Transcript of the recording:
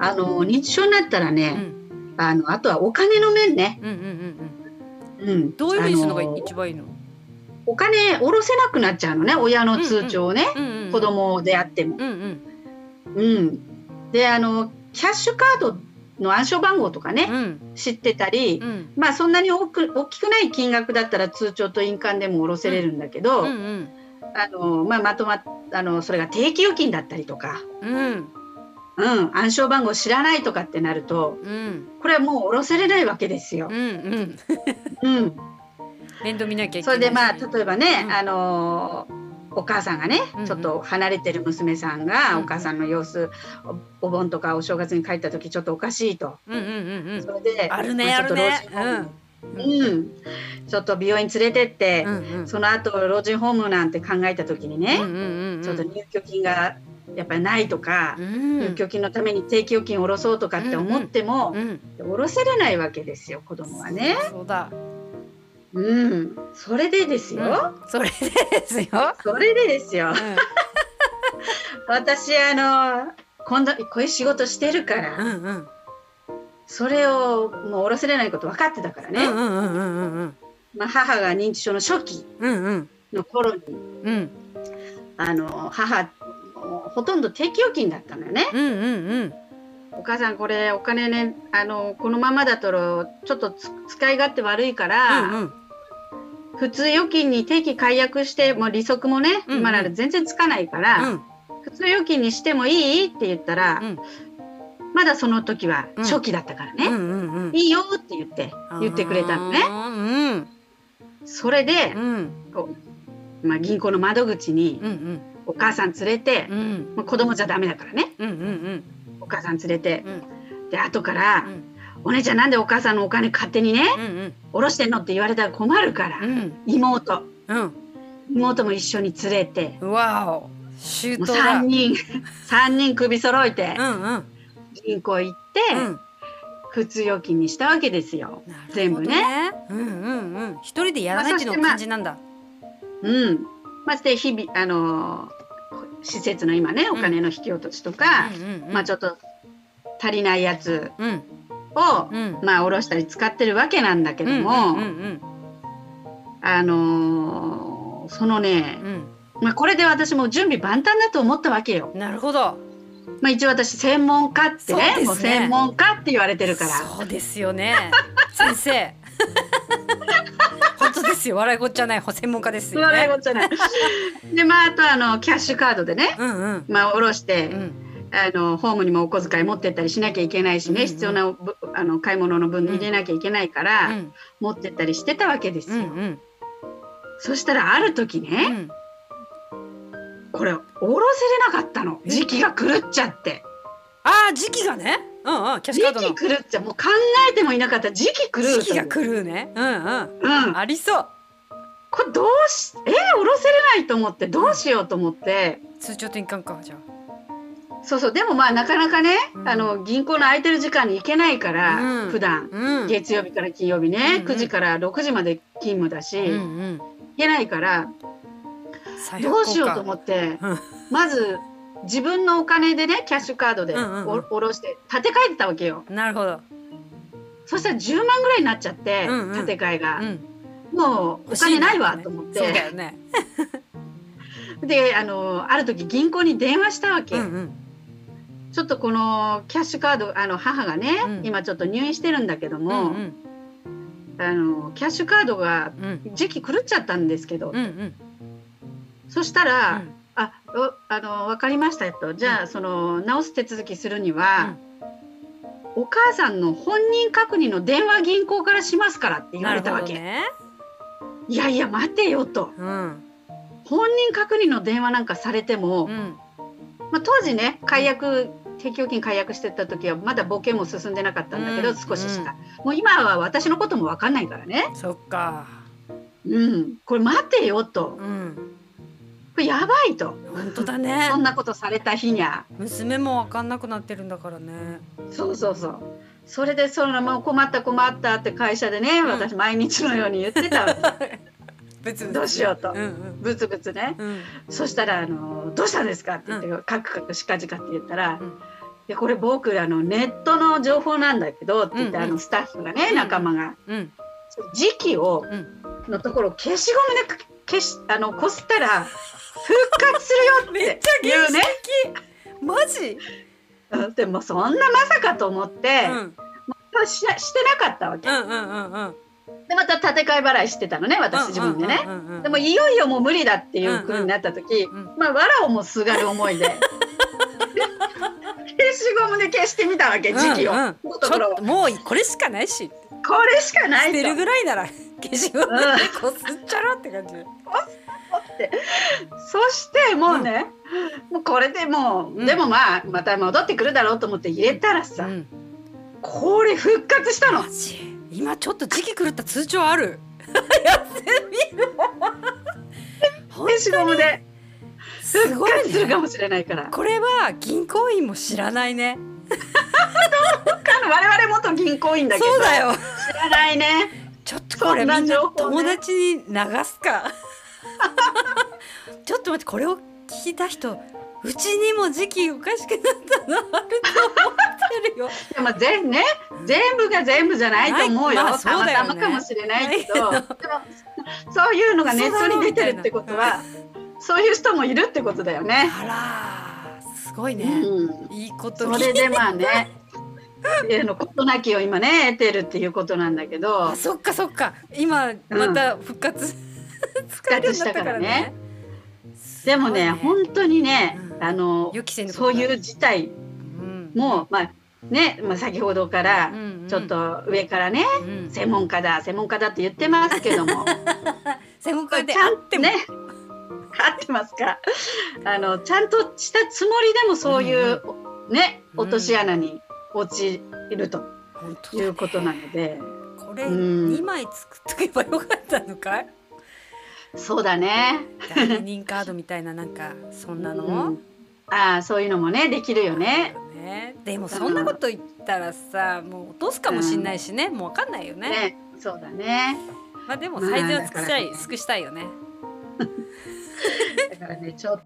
あの認知症になったらうね、ん。あのあとはお金の面ね、うんうんうんうん。うん、どういうふうにするのが一番いいの？お金下ろせなくなっちゃうのね親の通帳をね、うんうんうん子供であっても。うんうん。うん、であのキャッシュカードの暗証番号とかね、うん。知ってたり、うん。まあそんなに大く大きくない金額だったら通帳と印鑑でも下ろせれるんだけど、うんうん。あのまあ、まとまあのそれが定期預金だったりとか、うんうん、暗証番号知らないとかってなるとうん。これはもう下ろせれないわけですよ。うん。うん。うん、面倒見なきゃいけないし。それでまあ例えばね、うん。あのお母さんがね、うんうん。ちょっと離れてる娘さんが、うん。お母さんの様子おお盆とかお正月に帰った時ちょっとおかしいと。うんうんうんうん。それであるねまちょっと老人ホームうん、ちょっと病院連れてって、うんうん。その後老人ホームなんて考えた時にね、うんうんうんうん。ちょっと入居金がやっぱりないとか、うん。入居金のために定期預金を下ろそうとかって思っても、うん。下ろせれないわけですよ子供はね。そうだ。うん、それでですよ、うん。それですよ。それでですよ。う 私あの今度こういう仕事してるから、んうんうん。それをもう下ろせれないこと分かってたからね、うんうんうんうんうん。まあ、母が認知症の初期うんうん。の頃にうん。あの母ほとんど定期預金だったのよね。うんうんうん。お母さんこれお金ねあのこのままだとちょっとつ使い勝手悪いから、うんうん。普通預金に定期解約してもう利息もね、うんうん。今なら全然つかないから、うん。普通預金にしてもいいって言ったら、うん。まだその時はうん。初期だったからね、うんうんうん。いいよって言って言ってくれたのね。うん。それでまあ、銀行の窓口にうんうんお母さん連れて、うん。まあ、子供じゃダメだからね。うんうんお母さん連れて、うん。で後から、うん。お姉ちゃんなんでお母さんのお金勝手にねうんうん。下ろしてんのって言われたら困るから、うん。妹。うん。妹も一緒に連れて。うんわお。周もう到だ。3人三人首揃えてうんうん。銀行行って、うん。普通預金にしたわけですよ。なるほど全部ね。うんうんうん。一人でやらないっていうのが肝心なんだ。うん、まして日々あのー施設の今ねお金の引き落としとか、まあちょっと足りないやつうん。を、うん。まあ下ろしたり使ってるわけなんだけども、あのーそのねう、ん。まあ、これで私も準備万端だと思ったわけよ。うんなるほど。まあ、一応私専門家ってねね。もう専門家って言われてるから。そうですよね。先生ですよ。笑いこっちゃない専門家ですよね。笑い事じゃない。でまああとあのキャッシュカードでね、うんうん。まあ下ろして、うん。あのホームにもお小遣い持ってったりしなきゃいけないしね、うんうん。必要なぶあの買い物の分入れなきゃいけないから、うん。持ってったりしてたわけですよ。うんうん。そしたらある時うね、ん。これ下ろせれなかったの。え時期が狂っちゃって。ああ時期がねうんうんキャッシ時ュカードの。期狂っちゃもう考えてもいなかった時期狂う時期が来るね。うんうん。うん。ありそう。これどうしえー、下ろせれないと思ってどうしようと思って。通帳と印鑑かじゃそうそう。でもまあなかなかね、うん。あの銀行の空いてる時間に行けないから、うん。普段。あうん。月曜日から金曜日ね、うんうん。9時から6時まで勤務だし、うんう行んけないから最どうしようとっ思って、うん。まず自分のお金でねキャッシュカードでうんうんうん。お下ろして立て替えてたわけよ。なるほど。そしたら10万ぐらいになっちゃって、うんうん。立て替えが、うん。もうお金ないわと思っそうだて、よね。であのある時銀行に電話したわけ、うんうん。ちょっとこのキャッシュカードあの母がね、うん。今ちょっと入院してるんだけどうも、ん。あのキャッシュカードがうん。時期狂っちゃったんですけど、うんうん。そしたら、あおあの分かりましたと。じゃあ、その直す手続きするには、お母さんの本人確認の電話銀行からしますからって言われたわけ、ね。いやいや待てよと。うん。本人確認の電話なんかされても、うん。まあ、当時ね解約定期預金解約してた時はまだ保険も進んでなかったんだけど、うん。少ししか、もう今は私のことも分かんないからね。そっか。うん。これ待てよと。うんこれやばいと。本当だね。そんなことされた日にゃ。娘も分かんなくなってるんだからね。そうそうそう。それでそのもう困った困ったって会社でね、ん。私毎日のように言ってたわけ。別にどうしようと。うんうん。ブツブツね。うん。そしたらあの「どうしたんですか?」って言って、カクカクしかじかって言ったら「うん。でこれ僕らのネットの情報なんだけどって言って、うんうん。あのスタッフがね、うん仲間が。うん。時期をうん。のところ消しゴムで消しあのこすったら 復活するよっていうね。マジ？うんでもそんなまさかと思って、うん。うんししてなかったわけ。うんうんうんでまた建て替え払いしてたのね私自分でね。うんうんうんうんでもいよいよもう無理だっていう風になった時、うんうんまあ藁をもすがる思い で。消しゴムで消してみたわけ時期を、うんうんもうこれしかないし。これしかないと。捨てるぐらいなら消しゴムでこすっちゃろって感じそしてもうね、もうこれでもう、うん。でもまあまた戻ってくるだろうと思って入れたらさ、うん。これ復活したの。今ちょっと時期狂った通帳ある？やってみ消しゴムですごい復活するかねもしれないから、これは銀行員も知らないね。我々元銀行員だけど。そうだよ。知らないね。ちょっとこれみんな友達に流すかちょっと待ってこれを聞いた人うちにも時期おかしくなったのあると思ってるよ。でも全ね全部が全部じゃないと思うよ、まあそうたまだよね。たまかもしれないけど。でもそういうのがネットに出てるってことはそういう人もいるってことだよね。あらすごいね、うん。いいことそれでまあね、えの事なきを今ね得てるっていうことなんだけど。あ、そっかそっか。今また復活、うになったからねでもね、すごい本当にね、うん。あのそういう事態うん。もまあね、まあ先ほどからうんうん。ちょっと上からね、うん。専門家だ専門家だって言ってますけども、専門家でちゃんあっても、ね。合ってますか。あのちゃんとしたつもりでもそういう、ねうん。落とし穴に陥るということなので、これうん。二枚作っとけばよかったのかい？そうだね。代理人カードみたいななんかそんなの、うん。ああそういうのもねできるよね。ね、でもそんなこと言ったらさもう落とすかもしんないしね、もうわかんないよね。ねそうだね。まあでも最善は尽くしたい、尽くしたいよね。だからねちょっと